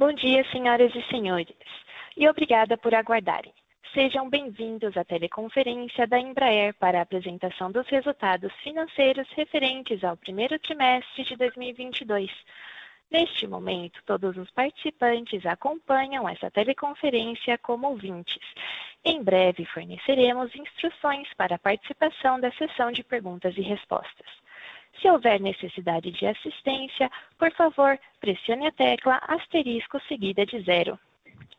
Bom dia, senhoras e senhores, e obrigada por aguardarem. Sejam bem-vindos à teleconferência da Embraer para a apresentação dos resultados financeiros referentes ao primeiro trimestre de 2022. Neste momento, todos os participantes acompanham essa teleconferência como ouvintes. Em breve, forneceremos instruções para a participação da sessão de perguntas e respostas. Se houver necessidade de assistência, por favor, pressione a tecla asterisco seguida de zero.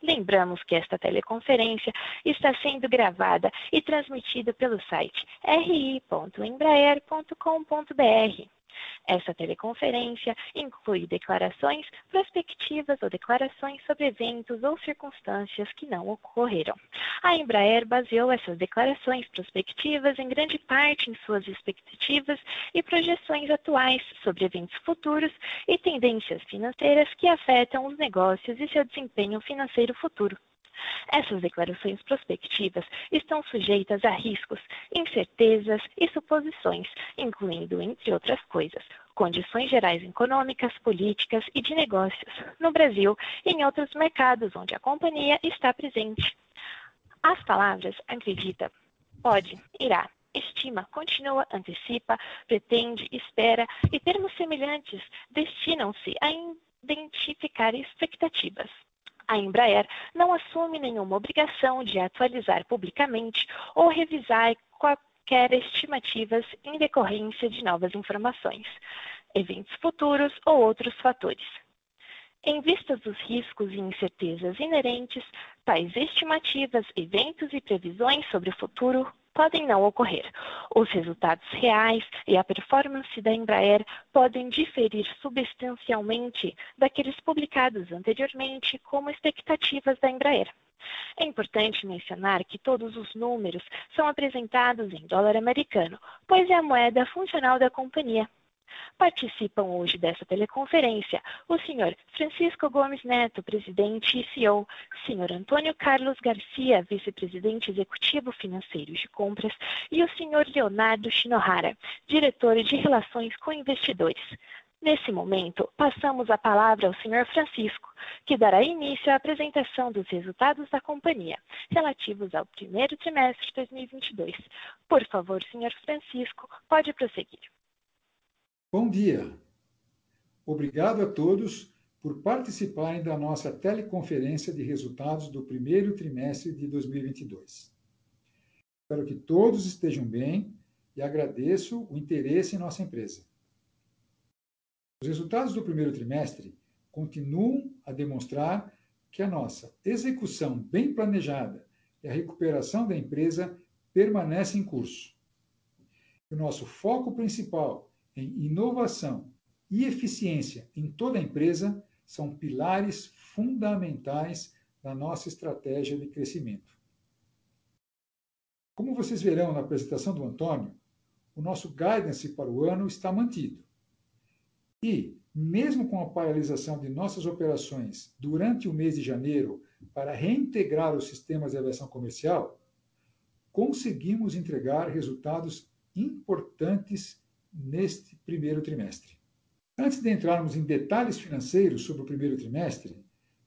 Lembramos que esta teleconferência está sendo gravada e transmitida pelo site ri.embraer.com.br. Essa teleconferência inclui declarações prospectivas ou declarações sobre eventos ou circunstâncias que não ocorreram. A Embraer baseou essas declarações prospectivas em grande parte em suas expectativas e projeções atuais sobre eventos futuros e tendências financeiras que afetam os negócios e seu desempenho financeiro futuro. Essas declarações prospectivas estão sujeitas a riscos, incertezas e suposições, incluindo, entre outras coisas, condições gerais econômicas, políticas e de negócios no Brasil e em outros mercados onde a companhia está presente. As palavras acredita, pode, irá, estima, continua, antecipa, pretende, espera e termos semelhantes destinam-se a identificar expectativas. A Embraer não assume nenhuma obrigação de atualizar publicamente ou revisar qualquer estimativas em decorrência de novas informações, eventos futuros ou outros fatores. Em vista dos riscos e incertezas inerentes, tais estimativas, eventos e previsões sobre o futuro podem não ocorrer. Os resultados reais e a performance da Embraer podem diferir substancialmente daqueles publicados anteriormente como expectativas da Embraer. É importante mencionar que todos os números são apresentados em dólar americano, pois é a moeda funcional da companhia. Participam hoje dessa teleconferência o senhor Francisco Gomes Neto, presidente e CEO, senhor Antônio Carlos Garcia, vice-presidente executivo financeiro de compras, e o senhor Leonardo Shinohara, diretor de relações com investidores. Nesse momento, passamos a palavra ao senhor Francisco, que dará início à apresentação dos resultados da companhia, relativos ao primeiro trimestre de 2022. Por favor, senhor Francisco, pode prosseguir. Bom dia. Obrigado a todos por participarem da nossa teleconferência de resultados do primeiro trimestre de 2022. Espero que todos estejam bem e agradeço o interesse em nossa empresa. Os resultados do primeiro trimestre continuam a demonstrar que a nossa execução bem planejada e a recuperação da empresa permanece em curso. O nosso foco principal em inovação e eficiência em toda a empresa são pilares fundamentais da nossa estratégia de crescimento. Como vocês verão na apresentação do Antônio, o nosso guidance para o ano está mantido. E, mesmo com a paralisação de nossas operações durante o mês de janeiro para reintegrar os sistemas de aviação comercial, conseguimos entregar resultados importantes neste primeiro trimestre. Antes de entrarmos em detalhes financeiros sobre o primeiro trimestre,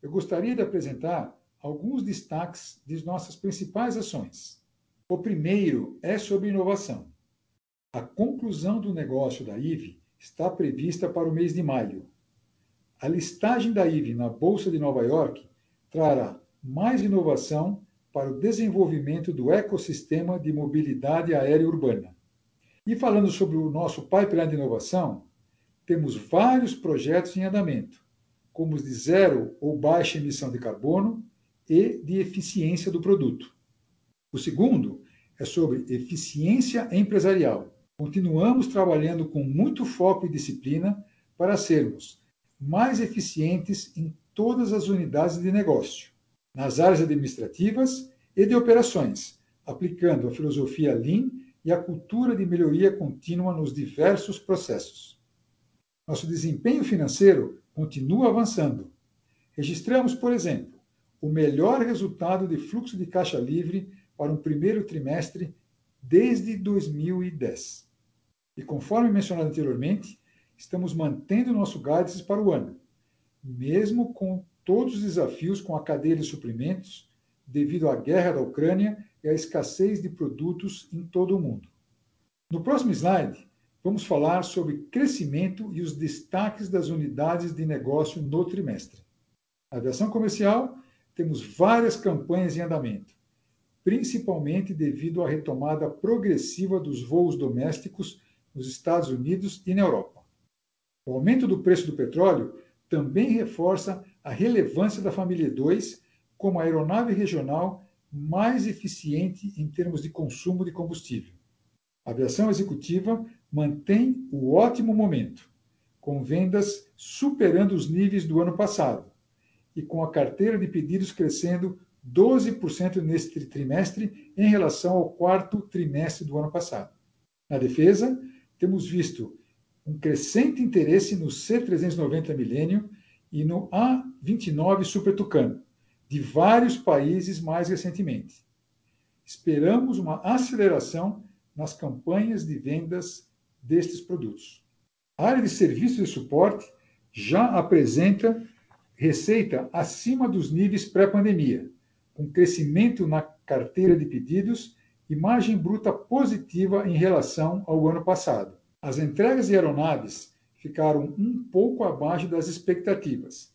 eu gostaria de apresentar alguns destaques de nossas principais ações. O primeiro é sobre inovação. A conclusão do negócio da IVE está prevista para o mês de maio. A listagem da IVE na Bolsa de Nova York trará mais inovação para o desenvolvimento do ecossistema de mobilidade aérea urbana. E falando sobre o nosso pipeline de inovação, temos vários projetos em andamento, como os de zero ou baixa emissão de carbono e de eficiência do produto. O segundo é sobre eficiência empresarial. Continuamos trabalhando com muito foco e disciplina para sermos mais eficientes em todas as unidades de negócio, nas áreas administrativas e de operações, aplicando a filosofia Lean e a cultura de melhoria contínua nos diversos processos. Nosso desempenho financeiro continua avançando. Registramos, por exemplo, o melhor resultado de fluxo de caixa livre para um primeiro trimestre desde 2010. E conforme mencionado anteriormente, estamos mantendo nosso guidance para o ano, mesmo com todos os desafios com a cadeia de suprimentos devido à guerra da Ucrânia e à escassez de produtos em todo o mundo. No próximo slide, vamos falar sobre crescimento e os destaques das unidades de negócio no trimestre. Na aviação comercial, temos várias campanhas em andamento, principalmente devido à retomada progressiva dos voos domésticos nos Estados Unidos e na Europa. O aumento do preço do petróleo também reforça a relevância da família 2 como a aeronave regional mais eficiente em termos de consumo de combustível. A aviação executiva mantém o ótimo momento, com vendas superando os níveis do ano passado e com a carteira de pedidos crescendo 12% neste trimestre em relação ao quarto trimestre do ano passado. Na defesa, temos visto um crescente interesse no C390 Millennium e no A29 Super Tucano, de vários países mais recentemente. Esperamos uma aceleração nas campanhas de vendas destes produtos. A área de serviços e suporte já apresenta receita acima dos níveis pré-pandemia, com crescimento na carteira de pedidos e margem bruta positiva em relação ao ano passado. As entregas de aeronaves ficaram um pouco abaixo das expectativas,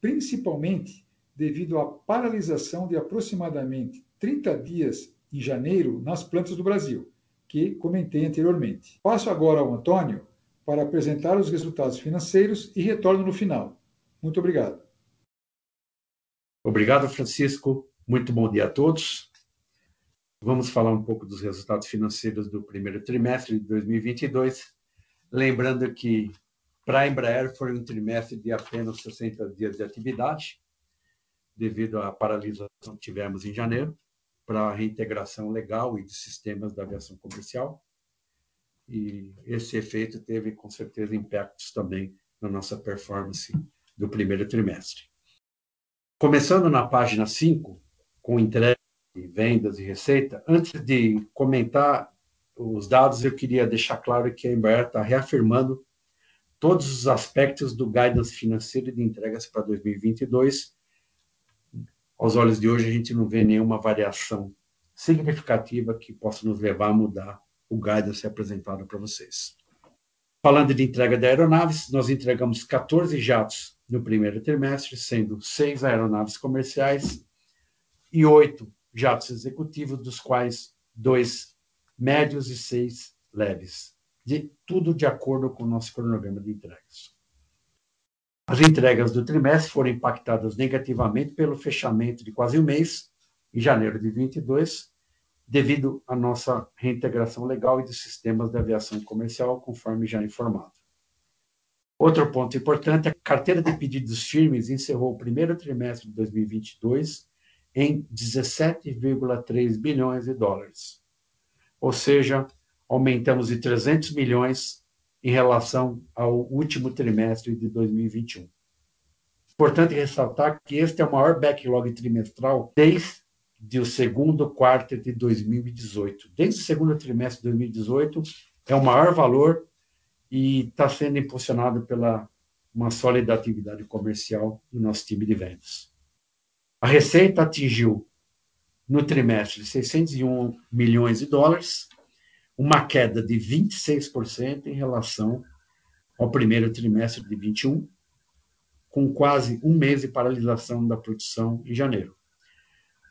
principalmente devido à paralisação de aproximadamente 30 dias em janeiro nas plantas do Brasil, que comentei anteriormente. Passo agora ao Antônio para apresentar os resultados financeiros e retorno no final. Muito obrigado. Obrigado, Francisco. Muito bom dia a todos. Vamos falar um pouco dos resultados financeiros do primeiro trimestre de 2022. Lembrando que para a Embraer foi um trimestre de apenas 60 dias de atividade, devido à paralisação que tivemos em janeiro, para a reintegração legal e de sistemas da aviação comercial. E esse efeito teve, com certeza, impactos também na nossa performance do primeiro trimestre. Começando na página 5, com entrega, vendas e receita, antes de comentar os dados, eu queria deixar claro que a Embraer está reafirmando todos os aspectos do guidance financeiro de entregas para 2022. Aos olhos de hoje, a gente não vê nenhuma variação significativa que possa nos levar a mudar o guidance apresentado para vocês. Falando de entrega de aeronaves, nós entregamos 14 jatos no primeiro trimestre, sendo seis aeronaves comerciais e oito jatos executivos, dos quais dois médios e seis leves de tudo de acordo com o nosso cronograma de entregas. As entregas do trimestre foram impactadas negativamente pelo fechamento de quase um mês, em janeiro de 22, devido à nossa reintegração legal e de sistemas de aviação comercial, conforme já informado. Outro ponto importante, a carteira de pedidos firmes encerrou o primeiro trimestre de 2022 em 17,3 bilhões de dólares. Ou seja, aumentamos de 300 milhões em relação ao último trimestre de 2021. Importante ressaltar que este é o maior backlog trimestral desde o segundo quarto de 2018. Desde o segundo trimestre de 2018, é o maior valor e está sendo impulsionado pela uma sólida atividade comercial do nosso time de vendas. A receita atingiu no trimestre 601 milhões de dólares, uma queda de 26% em relação ao primeiro trimestre de 21, com quase um mês de paralisação da produção em janeiro.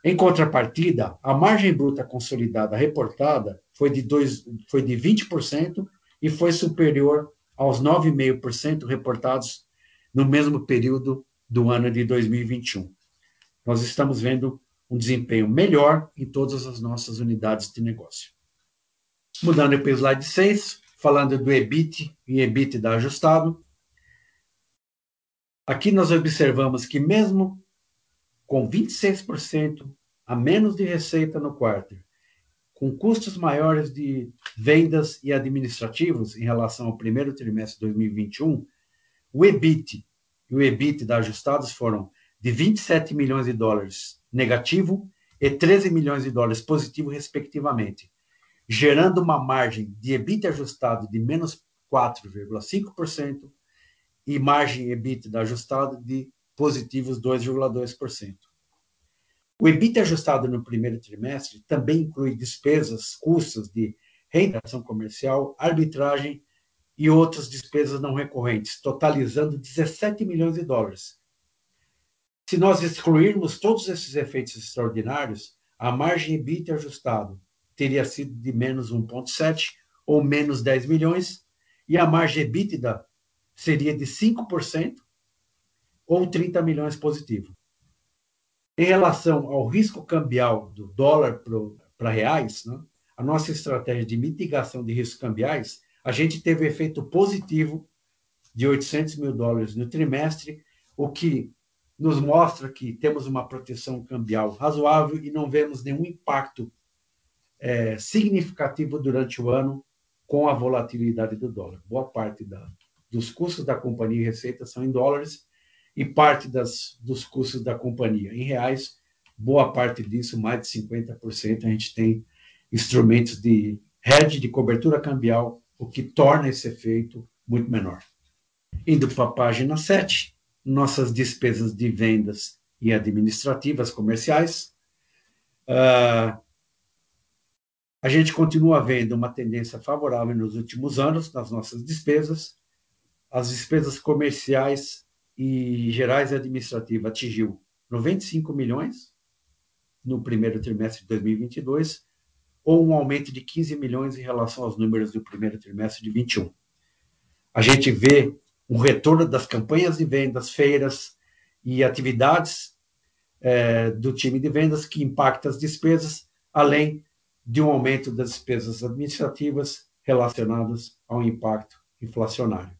Em contrapartida, a margem bruta consolidada reportada foi de, dois, foi de 20% e foi superior aos 9,5% reportados no mesmo período do ano de 2021. Nós estamos vendo um desempenho melhor em todas as nossas unidades de negócio. Mudando para o slide 6, falando do EBIT e EBITDA ajustado. Aqui nós observamos que mesmo com 26% a menos de receita no quarto, com custos maiores de vendas e administrativos em relação ao primeiro trimestre de 2021, o EBIT e o EBITDA ajustados foram de 27 milhões de dólares negativo e 13 milhões de dólares positivo, respectivamente, gerando uma margem de EBITDA ajustado de menos 4,5% e margem EBITDA ajustada de positivos 2,2%. O EBITDA ajustado no primeiro trimestre também inclui despesas, custos de reinteração comercial, arbitragem e outras despesas não recorrentes, totalizando 17 milhões de dólares. Se nós excluirmos todos esses efeitos extraordinários, a margem EBITDA ajustado teria sido de menos 1,7 ou menos 10 milhões, e a margem EBITDA seria de 5% ou 30 milhões positivo. Em relação ao risco cambial do dólar para reais, né, a nossa estratégia de mitigação de riscos cambiais, a gente teve efeito positivo de 800 mil dólares no trimestre, o que nos mostra que temos uma proteção cambial razoável e não vemos nenhum impacto é, significativo durante o ano com a volatilidade do dólar. Boa parte da, dos custos da companhia e receita são em dólares e parte das, dos custos da companhia em reais. Boa parte disso, mais de 50%, a gente tem instrumentos de hedge, de cobertura cambial, o que torna esse efeito muito menor. Indo para a página 7, nossas despesas de vendas e administrativas comerciais. Uh, a gente continua vendo uma tendência favorável nos últimos anos nas nossas despesas. As despesas comerciais e gerais administrativas atingiu 95 milhões no primeiro trimestre de 2022, ou um aumento de 15 milhões em relação aos números do primeiro trimestre de 21. A gente vê um retorno das campanhas de vendas, feiras e atividades é, do time de vendas que impacta as despesas, além de um aumento das despesas administrativas relacionadas ao impacto inflacionário.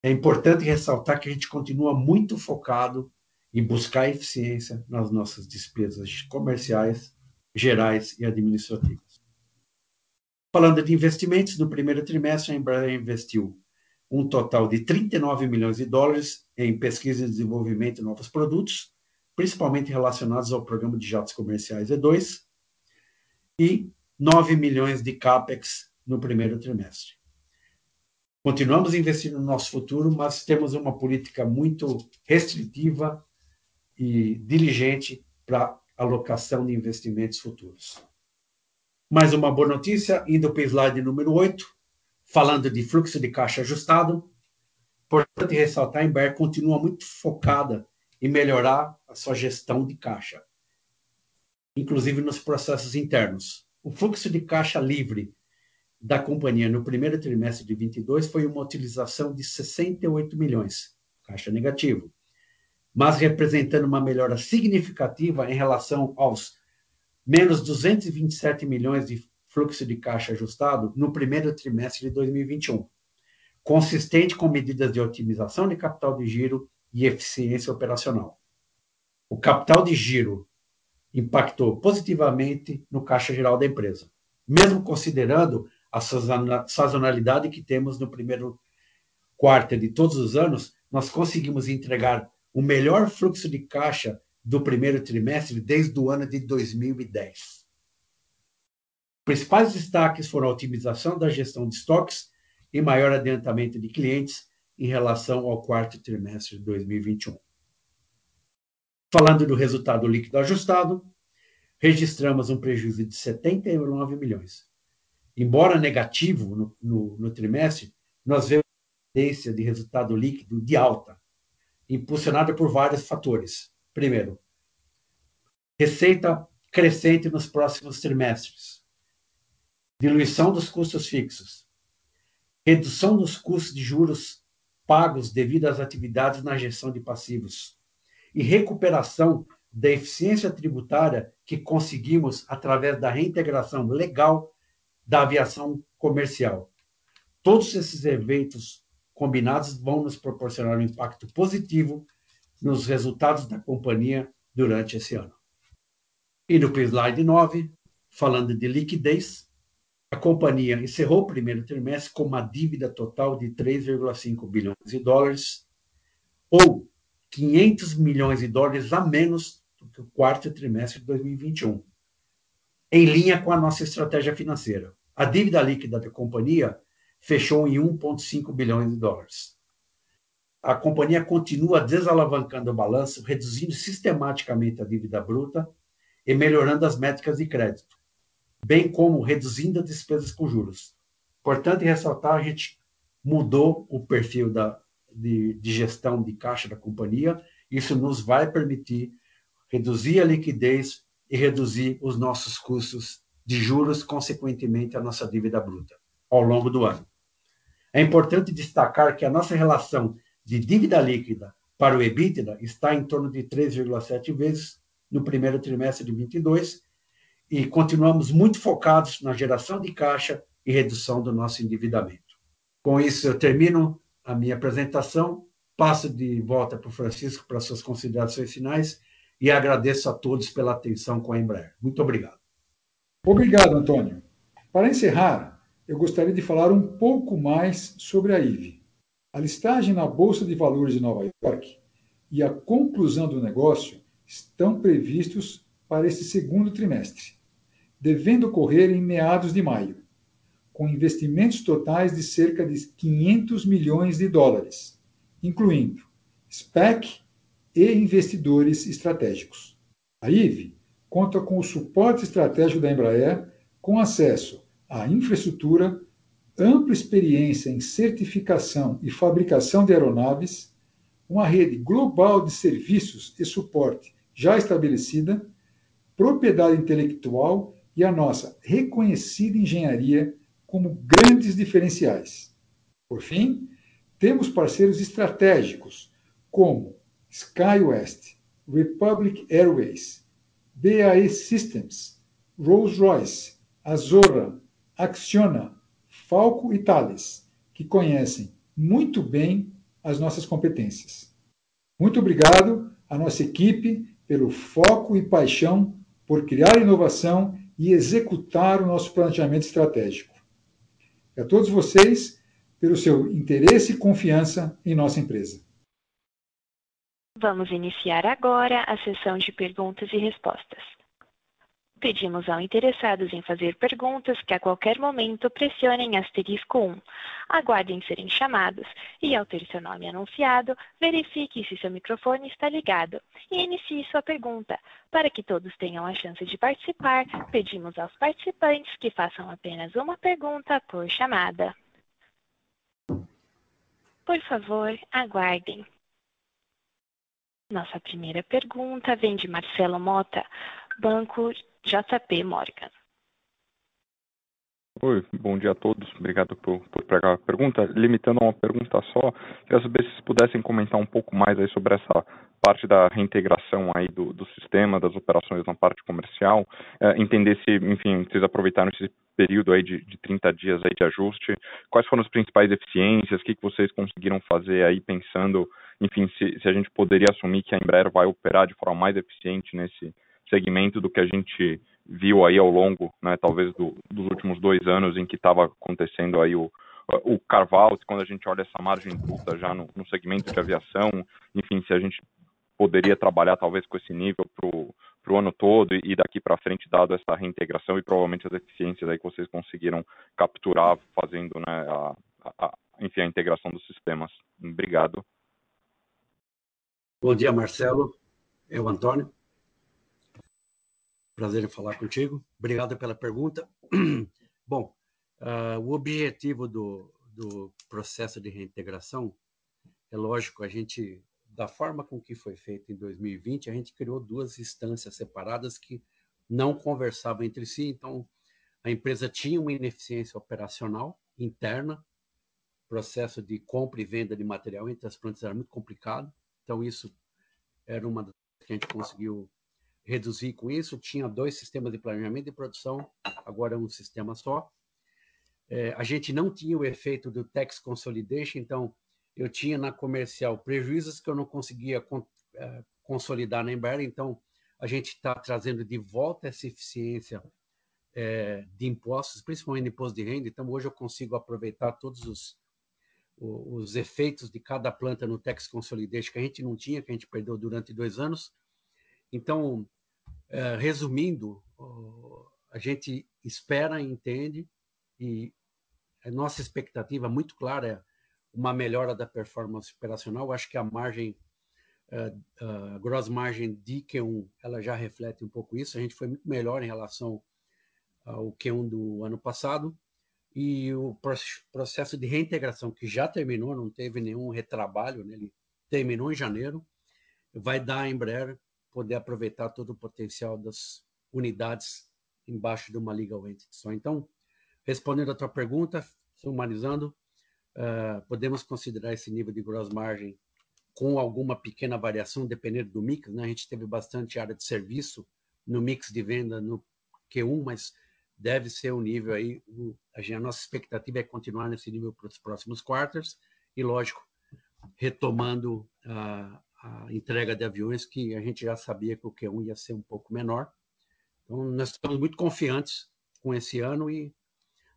É importante ressaltar que a gente continua muito focado em buscar eficiência nas nossas despesas comerciais, gerais e administrativas. Falando de investimentos, no primeiro trimestre a Embraer investiu um total de 39 milhões de dólares em pesquisa e desenvolvimento de novos produtos, principalmente relacionados ao programa de jatos comerciais E2, e 9 milhões de capex no primeiro trimestre. Continuamos investindo no nosso futuro, mas temos uma política muito restritiva e diligente para alocação de investimentos futuros. Mais uma boa notícia, indo para o slide número 8, falando de fluxo de caixa ajustado. Importante ressaltar, a Embraer continua muito focada em melhorar a sua gestão de caixa inclusive nos processos internos. O fluxo de caixa livre da companhia no primeiro trimestre de 22 foi uma utilização de 68 milhões, caixa negativo, mas representando uma melhora significativa em relação aos menos 227 milhões de fluxo de caixa ajustado no primeiro trimestre de 2021, consistente com medidas de otimização de capital de giro e eficiência operacional. O capital de giro impactou positivamente no caixa geral da empresa, mesmo considerando a sazonalidade que temos no primeiro quarto de todos os anos, nós conseguimos entregar o melhor fluxo de caixa do primeiro trimestre desde o ano de 2010. Principais destaques foram a otimização da gestão de estoques e maior adiantamento de clientes em relação ao quarto trimestre de 2021. Falando do resultado líquido ajustado, registramos um prejuízo de 79 milhões. Embora negativo no, no, no trimestre, nós vemos tendência de resultado líquido de alta, impulsionada por vários fatores. Primeiro, receita crescente nos próximos trimestres, diluição dos custos fixos, redução dos custos de juros pagos devido às atividades na gestão de passivos, e recuperação da eficiência tributária que conseguimos através da reintegração legal da aviação comercial. Todos esses eventos combinados vão nos proporcionar um impacto positivo nos resultados da companhia durante esse ano. E no slide 9, falando de liquidez, a companhia encerrou o primeiro trimestre com uma dívida total de 3,5 bilhões de dólares, ou 500 milhões de dólares a menos do que o quarto trimestre de 2021, em linha com a nossa estratégia financeira. A dívida líquida da companhia fechou em 1,5 bilhões de dólares. a companhia continua desalavancando o balanço, reduzindo sistematicamente a dívida bruta e melhorando as métricas de crédito, bem como reduzindo as despesas com juros. Importante ressaltar, a gente mudou o perfil da, de, de gestão de caixa da companhia, isso nos vai permitir reduzir a liquidez e reduzir os nossos custos de juros, consequentemente, a nossa dívida bruta ao longo do ano. É importante destacar que a nossa relação de dívida líquida para o EBITDA está em torno de 3,7 vezes no primeiro trimestre de 22 e continuamos muito focados na geração de caixa e redução do nosso endividamento. Com isso, eu termino a minha apresentação, passo de volta para o Francisco para suas considerações finais e agradeço a todos pela atenção com a Embraer. Muito obrigado. Obrigado, Antônio. Para encerrar, eu gostaria de falar um pouco mais sobre a IVE. A listagem na Bolsa de Valores de Nova York e a conclusão do negócio estão previstos para este segundo trimestre, devendo ocorrer em meados de maio, com investimentos totais de cerca de 500 milhões de dólares, incluindo SPEC e investidores estratégicos. A IVE conta com o suporte estratégico da Embraer, com acesso à infraestrutura, ampla experiência em certificação e fabricação de aeronaves, uma rede global de serviços e suporte já estabelecida, propriedade intelectual e a nossa reconhecida engenharia como grandes diferenciais. Por fim, temos parceiros estratégicos como SkyWest, Republic Airways, BAE Systems, Rolls-Royce, Azorra, Acciona, Falco e Thales, que conhecem muito bem as nossas competências. Muito obrigado à nossa equipe pelo foco e paixão por criar inovação e executar o nosso planejamento estratégico. E a todos vocês pelo seu interesse e confiança em nossa empresa. Vamos iniciar agora a sessão de perguntas e respostas. Pedimos aos interessados em fazer perguntas que a qualquer momento pressionem asterisco 1. Aguardem serem chamados e, ao ter seu nome anunciado, verifique se seu microfone está ligado e inicie sua pergunta. Para que todos tenham a chance de participar, pedimos aos participantes que façam apenas uma pergunta por chamada. Por favor, aguardem. Nossa primeira pergunta vem de Marcelo Mota, Banco JP Morgan. Oi, bom dia a todos. Obrigado por, por pegar a pergunta. Limitando a uma pergunta só, queria saber se vocês pudessem comentar um pouco mais aí sobre essa parte da reintegração aí do, do sistema, das operações na parte comercial, é, entender se, enfim, vocês aproveitaram esse período aí de, de 30 dias aí de ajuste, quais foram as principais eficiências, o que, que vocês conseguiram fazer aí pensando enfim, se, se a gente poderia assumir que a Embraer vai operar de forma mais eficiente nesse segmento do que a gente viu aí ao longo, né, talvez do, dos últimos dois anos em que estava acontecendo aí o, o quando a gente olha essa margem bruta já no, no, segmento de aviação, enfim, se a gente poderia trabalhar talvez com esse nível para o ano todo e daqui para frente, dado essa reintegração e provavelmente as eficiências aí que vocês conseguiram capturar fazendo, né, a, a, enfim, a integração dos sistemas. Obrigado. Bom dia, Marcelo. Eu, Antônio. Prazer em falar contigo. Obrigado pela pergunta. Bom, uh, o objetivo do, do processo de reintegração é lógico, a gente, da forma com que foi feito em 2020, a gente criou duas instâncias separadas que não conversavam entre si, então a empresa tinha uma ineficiência operacional interna, processo de compra e venda de material entre as plantas era muito complicado, então, isso era uma das que a gente conseguiu reduzir com isso. Tinha dois sistemas de planejamento e produção, agora é um sistema só. É, a gente não tinha o efeito do tax consolidation, então eu tinha na comercial prejuízos que eu não conseguia con é, consolidar na Embraer, então a gente está trazendo de volta essa eficiência é, de impostos, principalmente imposto de renda. Então, hoje eu consigo aproveitar todos os os efeitos de cada planta no Tex Consolidation que a gente não tinha, que a gente perdeu durante dois anos. Então, resumindo, a gente espera, entende e a nossa expectativa muito clara é uma melhora da performance operacional. Acho que a margem, a gross margin de Q1, ela já reflete um pouco isso. A gente foi muito melhor em relação ao Q1 do ano passado. E o processo de reintegração, que já terminou, não teve nenhum retrabalho, ele terminou em janeiro, vai dar à Embraer poder aproveitar todo o potencial das unidades embaixo de uma legal entity só. Então, respondendo à tua pergunta, sumarizando, podemos considerar esse nível de gross margin com alguma pequena variação, dependendo do mix. A gente teve bastante área de serviço no mix de venda no Q1, mas deve ser o nível aí. A nossa expectativa é continuar nesse nível para os próximos quartos e, lógico, retomando a entrega de aviões, que a gente já sabia que o Q1 ia ser um pouco menor. Então, nós estamos muito confiantes com esse ano e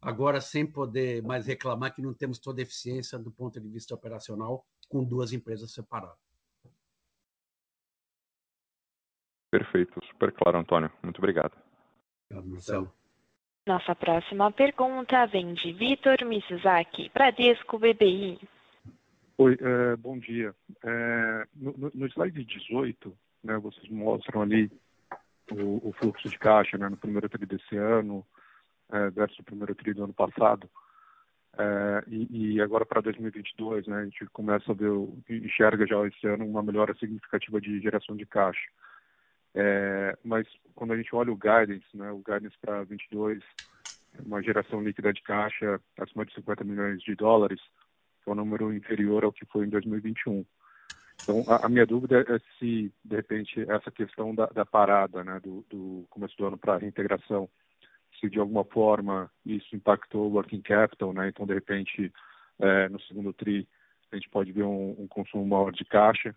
agora, sem poder mais reclamar que não temos toda a eficiência do ponto de vista operacional com duas empresas separadas. Perfeito. Super claro, Antônio. Muito obrigado. Obrigado, Marcelo. Nossa próxima pergunta vem de Victor Mizusaki, Bradesco BBI. Oi, bom dia. No slide 18, vocês mostram ali o fluxo de caixa no primeiro tri desse ano versus o primeiro tri do ano passado. E agora para 2022, a gente começa a ver, enxerga já esse ano uma melhora significativa de geração de caixa. Mas quando a gente olha o guidance, o guidance para 2022, uma geração líquida de caixa acima de $50 milhões, que é um número inferior ao que foi em 2021. Então, a minha dúvida é se, de repente, essa questão da parada do começo do ano para a reintegração, se de alguma forma isso impactou o working capital. Então, de repente, no segundo tri, a gente pode ver consumo maior de caixa,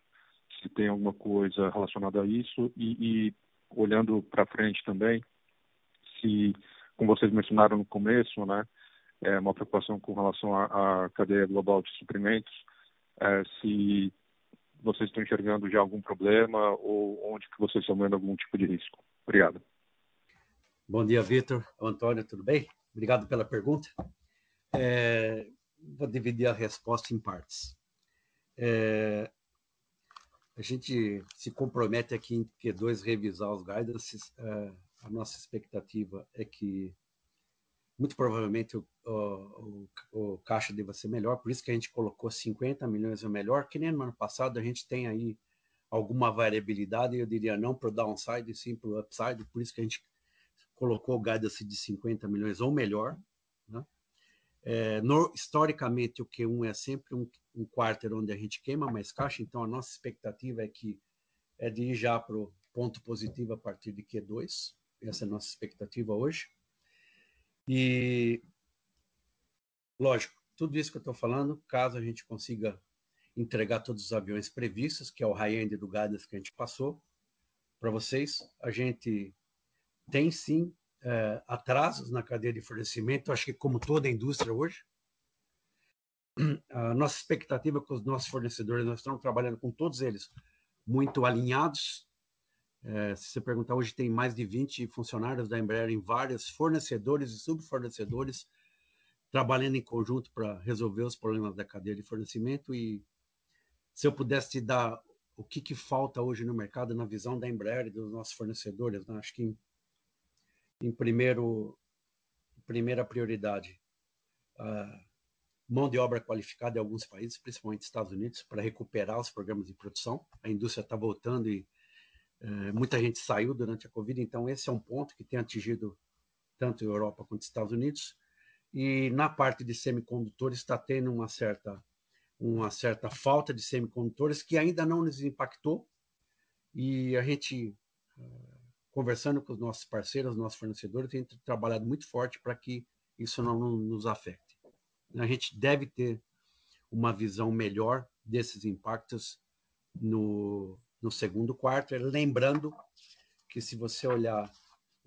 se tem alguma coisa relacionada a isso. E olhando para frente também, se, como vocês mencionaram no começo, uma preocupação com relação à cadeia global de suprimentos, se vocês estão enxergando já algum problema ou onde que vocês estão vendo algum tipo de risco. Obrigado. Bom dia, Victor. Antônio, tudo bem? Obrigado pela pergunta. Vou dividir a resposta em partes. A gente se compromete aqui em Q2 revisar os guidances. A nossa expectativa é que, muito provavelmente, o caixa deva ser melhor. Por isso que a gente colocou $50 milhões ou melhor, que nem no ano passado. A gente tem aí alguma variabilidade, eu diria não para o downside, sim para o upside. Por isso que a gente colocou o guidance de $50 milhões ou melhor. Historicamente, o Q1 é sempre quarto onde a gente queima mais caixa. Então, a nossa expectativa é de ir já para o ponto positivo a partir de Q2. Essa é a nossa expectativa hoje. E, lógico, tudo isso que eu estou falando, caso a gente consiga entregar todos os aviões previstos, que é o high-end do guidance que a gente passou para vocês, a gente tem sim atrasos na cadeia de fornecimento, acho que como toda a indústria hoje. A nossa expectativa com os nossos fornecedores, nós estamos trabalhando com todos eles muito alinhados. Se você perguntar, hoje tem mais de 20 funcionários da Embraer em vários fornecedores e subfornecedores trabalhando em conjunto para resolver os problemas da cadeia de fornecimento. E se eu pudesse te dar o que falta hoje no mercado, na visão da Embraer e dos nossos fornecedores, acho que em primeira prioridade, mão de obra qualificada em alguns países, principalmente Estados Unidos, para recuperar os programas de produção. A indústria está voltando e muita gente saiu durante a Covid. Então, esse é ponto que tem atingido tanto a Europa quanto os Estados Unidos. E na parte de semicondutores, está tendo uma certa falta de semicondutores que ainda não nos impactou. E a gente, conversando com os nossos parceiros, os nossos fornecedores, tem trabalhado muito forte para que isso não nos afete. A gente deve ter uma visão melhor desses impactos no segundo quarto, lembrando que se você olhar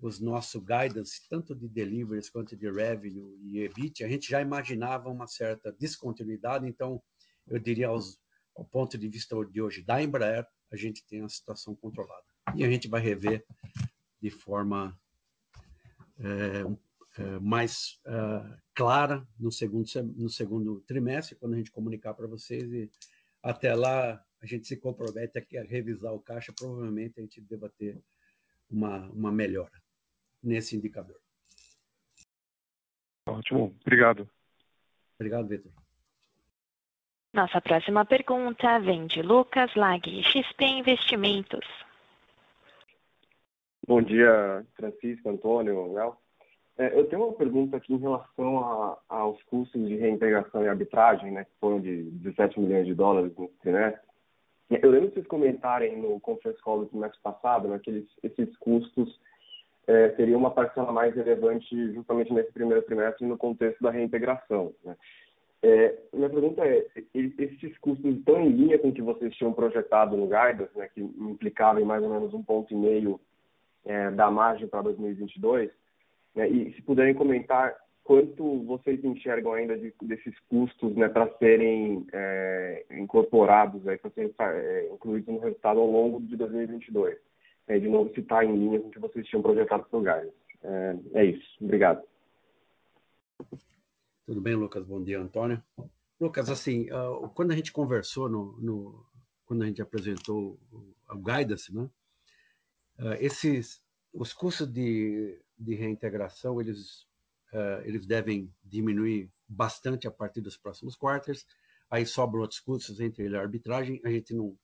os nossos guidances, tanto de deliveries quanto de revenue e EBIT, a gente já imaginava uma certa descontinuidade. Então, eu diria, ao ponto de vista de hoje da Embraer, a gente tem a situação controlada. E a gente vai rever de forma uh, mais uh, clara no segundo, no segundo trimestre, quando a gente comunicar para vocês. E até lá, a gente se compromete a revisar o caixa. Provavelmente a gente deva ter uma, uma melhora nesse indicador. Ótimo, obrigado. Obrigado, Vitor. Nossa próxima pergunta vem de Lucas Lag, XP Investimentos. Bom dia, Francisco, Antônio, Léo. É, eu tenho uma pergunta aqui em relação a, aos custos de reintegração e arbitragem, né, que foram de 17 milhões de dólares no trimestre. Eu lembro de vocês comentarem no conference call do trimestre passado né, que eles, esses custos é, teriam uma parcela mais relevante justamente nesse primeiro trimestre no contexto da reintegração. Né? É, minha pergunta é, esses custos estão em linha com o que vocês tinham projetado no guidance, né, que implicava em mais ou menos um ponto e meio é, da margem para 2022? Né, e se puderem comentar quanto vocês enxergam ainda de, desses custos né, para serem é, incorporados, para serem é, incluídos no resultado ao longo de 2022? É, de novo, se está em linha com o que vocês tinham projetado para o guidance. É, é isso. Obrigado. Tudo bem, Lucas? Bom dia, Antônio. Lucas, assim, uh, quando a gente conversou, no, no, quando a gente apresentou o Guidance, né, uh, esses, os custos de, de reintegração, eles, uh, eles devem diminuir bastante a partir dos próximos quarters, aí sobram outros custos, entre ele a arbitragem, a gente não,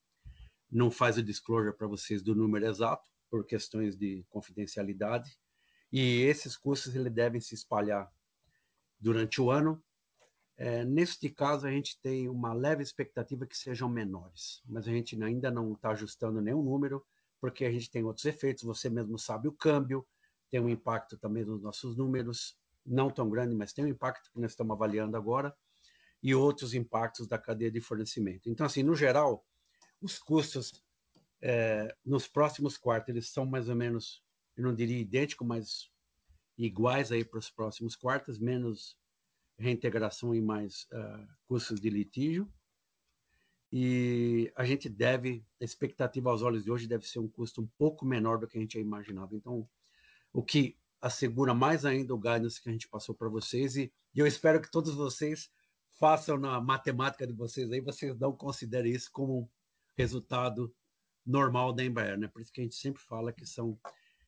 não faz o disclosure para vocês do número exato, por questões de confidencialidade, e esses custos eles devem se espalhar durante o ano. É, neste caso, a gente tem uma leve expectativa que sejam menores, mas a gente ainda não está ajustando nenhum número, porque a gente tem outros efeitos. Você mesmo sabe o câmbio, tem um impacto também nos nossos números, não tão grande, mas tem um impacto que nós estamos avaliando agora, e outros impactos da cadeia de fornecimento. Então, assim, no geral, os custos é, nos próximos quartos eles são mais ou menos, eu não diria idênticos, mas iguais aí para os próximos quartos, menos reintegração e mais uh, custos de litígio. E a gente deve, a expectativa aos olhos de hoje deve ser um custo um pouco menor do que a gente imaginava. Então, o que assegura mais ainda o guidance que a gente passou para vocês. E, e eu espero que todos vocês façam na matemática de vocês aí, vocês não considerem isso como resultado normal da Embraer, né? Por isso que a gente sempre fala que são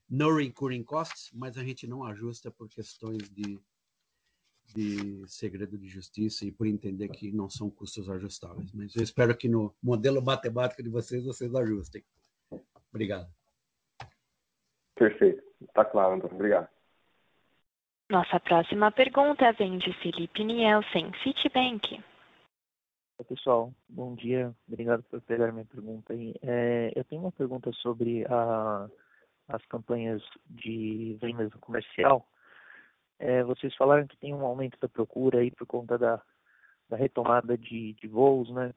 no recurring costs, mas a gente não ajusta por questões de, de segredo de justiça e por entender que não são custos ajustáveis. Mas eu espero que no modelo matemático de vocês, vocês ajustem. Obrigado. Perfeito. Está claro, Antônio. Obrigado. Nossa próxima pergunta vem de Felipe Nielsen, Citibank. Pessoal. Bom dia. Obrigado por pegar minha pergunta. É, eu tenho uma pergunta sobre a as campanhas de vendas comercial, é, vocês falaram que tem um aumento da procura aí por conta da, da retomada de, de voos, né?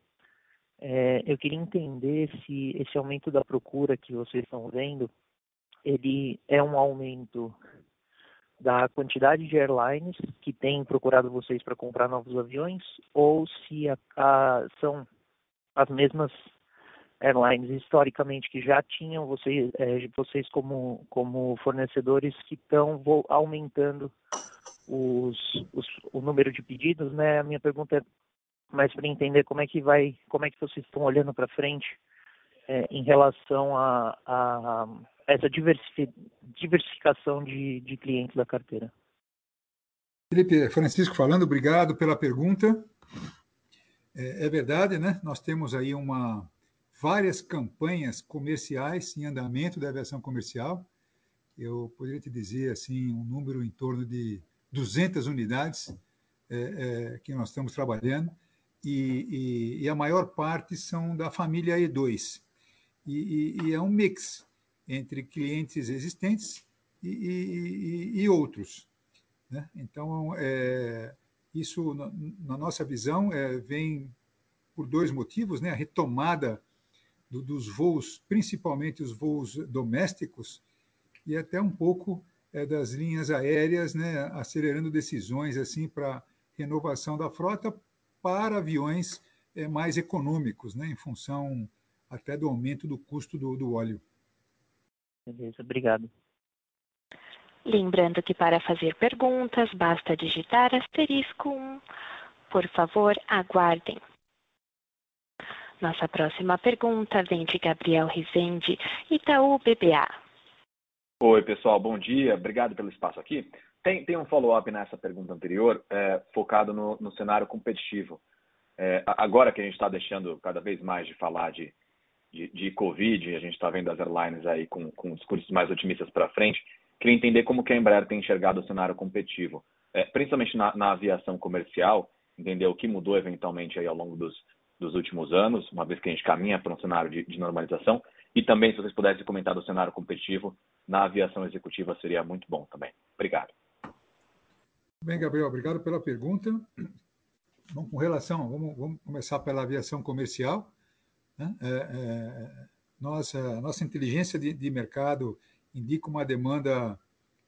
É, eu queria entender se esse aumento da procura que vocês estão vendo, ele é um aumento da quantidade de airlines que têm procurado vocês para comprar novos aviões ou se a, a, são as mesmas airlines historicamente que já tinham vocês, é, vocês como, como fornecedores que estão aumentando os, os, o número de pedidos, né? A minha pergunta é mais para entender como é que vai, como é que vocês estão olhando para frente é, em relação a, a essa diversificação de, de clientes da carteira. Felipe Francisco falando, obrigado pela pergunta. É, é verdade, né? Nós temos aí uma várias campanhas comerciais em andamento da aviação comercial. Eu poderia te dizer assim um número em torno de 200 unidades é, é, que nós estamos trabalhando e, e, e, a maior parte são da família E2 e, e é um mix entre clientes existentes e, outros. Né? Então, é, isso, na, na, nossa visão, é, vem por dois motivos, né? A retomada do, dos voos, principalmente os voos domésticos, e até um pouco é, das linhas aéreas, né, acelerando decisões assim para renovação da frota para aviões é, mais econômicos, né, em função até do aumento do custo do, do óleo. Beleza, obrigado. Lembrando que para fazer perguntas basta digitar asterisco 1. Por favor, aguardem. Nossa próxima pergunta vem de Gabriel Rezende, Itaú BBA. Oi, pessoal, bom dia. Obrigado pelo espaço aqui. Tem, tem um follow-up nessa pergunta anterior, é, focado no, no, cenário competitivo. É, agora que a gente está deixando cada vez mais de falar de, de, de Covid, a gente está vendo as airlines aí com, com discursos mais otimistas para frente, Queria entender como que a Embraer tem enxergado o cenário competitivo, é, principalmente na, na, aviação comercial, entender o que mudou eventualmente aí ao longo dos, dos últimos anos, uma vez que a gente caminha para um cenário de, de, normalização, e também se vocês pudessem comentar do cenário competitivo na aviação executiva seria muito bom também. Obrigado. Bem, Gabriel, obrigado pela pergunta. Bom, com relação, vamos, vamos começar pela aviação comercial. Né? É, é, nossa, nossa inteligência de, de mercado indica uma demanda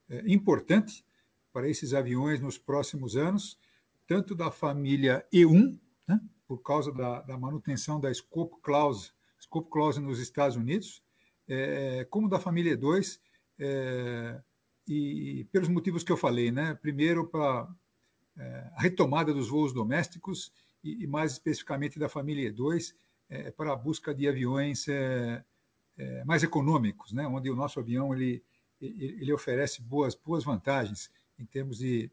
é, importante para esses aviões nos próximos anos, tanto da família E1, né, por causa da, da, manutenção da Scope Clause, Scope Clause nos Estados Unidos, é, como da família E2, é, e pelos motivos que eu falei, né? Primeiro, para é, a retomada dos voos domésticos e, e, mais especificamente da família E2, é, para a busca de aviões é, é, mais econômicos, né? onde o nosso avião ele, ele oferece boas, boas vantagens em termos de,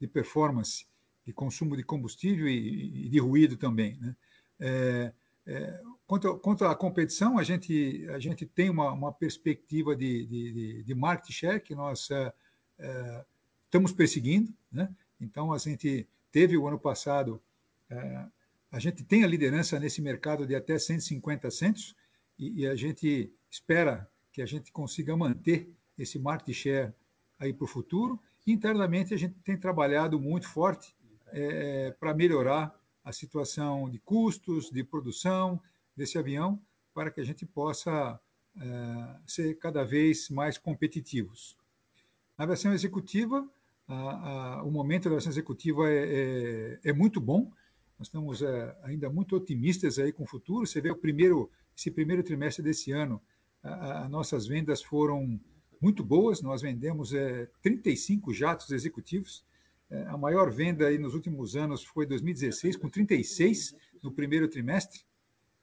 de performance, de consumo de combustível e, e de ruído também. Né? É, é, quanto, quanto à competição, a gente, a gente tem uma, uma perspectiva de, de, de, market share que nós é, é, estamos perseguindo. Né? Então, a gente teve o ano passado, é, a gente tem a liderança nesse mercado de até 150 centos, e, e a gente espera que a gente consiga manter esse market share aí para o futuro. Internamente, a gente tem trabalhado muito forte é, para melhorar a situação de custos, de produção desse avião, para que a gente possa é, ser cada vez mais competitivos. Na versão executiva, a, a, o momento da versão executiva é, é, é muito bom. Nós estamos é, ainda muito otimistas aí com o futuro. Você vê o primeiro esse primeiro trimestre desse ano, as nossas vendas foram muito boas, nós vendemos é, 35 jatos executivos, é, a maior venda aí nos últimos anos foi 2016, com 36 no primeiro trimestre.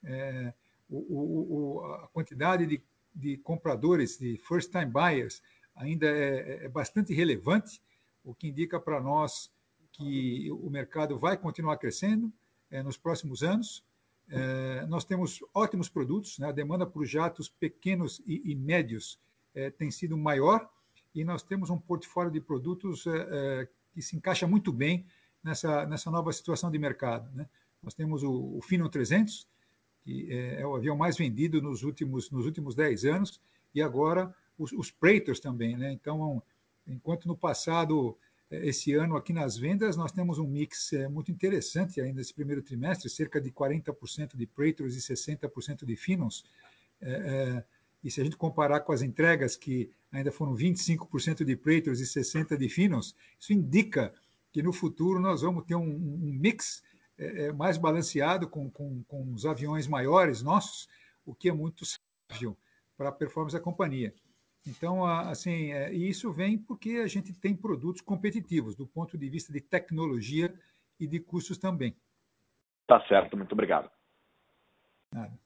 É, o, o, a quantidade de, de, compradores, de first-time buyers, ainda é, é bastante relevante, o que indica para nós que o mercado vai continuar crescendo é, nos próximos anos. É, nós temos ótimos produtos, né? a demanda por jatos pequenos e, e médios é, tem sido maior e nós temos um portfólio de produtos que se encaixa muito bem nessa, nessa nova situação de mercado. Né? Nós temos o, o Phenom 300, que é, é, o avião mais vendido nos últimos, nos últimos 10 anos, e agora os, os Praetors também. Né? Então, enquanto no passado esse ano aqui nas vendas nós temos um mix é, muito interessante ainda nesse primeiro trimestre, cerca de 40% de Praetors e 60% de Finons. É, é, e se a gente comparar com as entregas que ainda foram 25% de Praetors e 60% de Finons, isso indica que no futuro nós vamos ter um, um mix mais balanceado com, com, com os aviões maiores nossos, o que é muito sábio para a performance da companhia. Então, assim, é, isso vem porque a gente tem produtos competitivos do ponto de vista de tecnologia e de custos também. Tá certo, muito obrigado. Nada.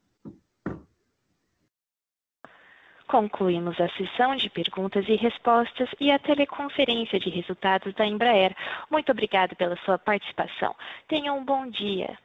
Concluímos a sessão de perguntas e respostas e a teleconferência de resultados da Embraer. Muito obrigado pela sua participação. Tenha um bom dia.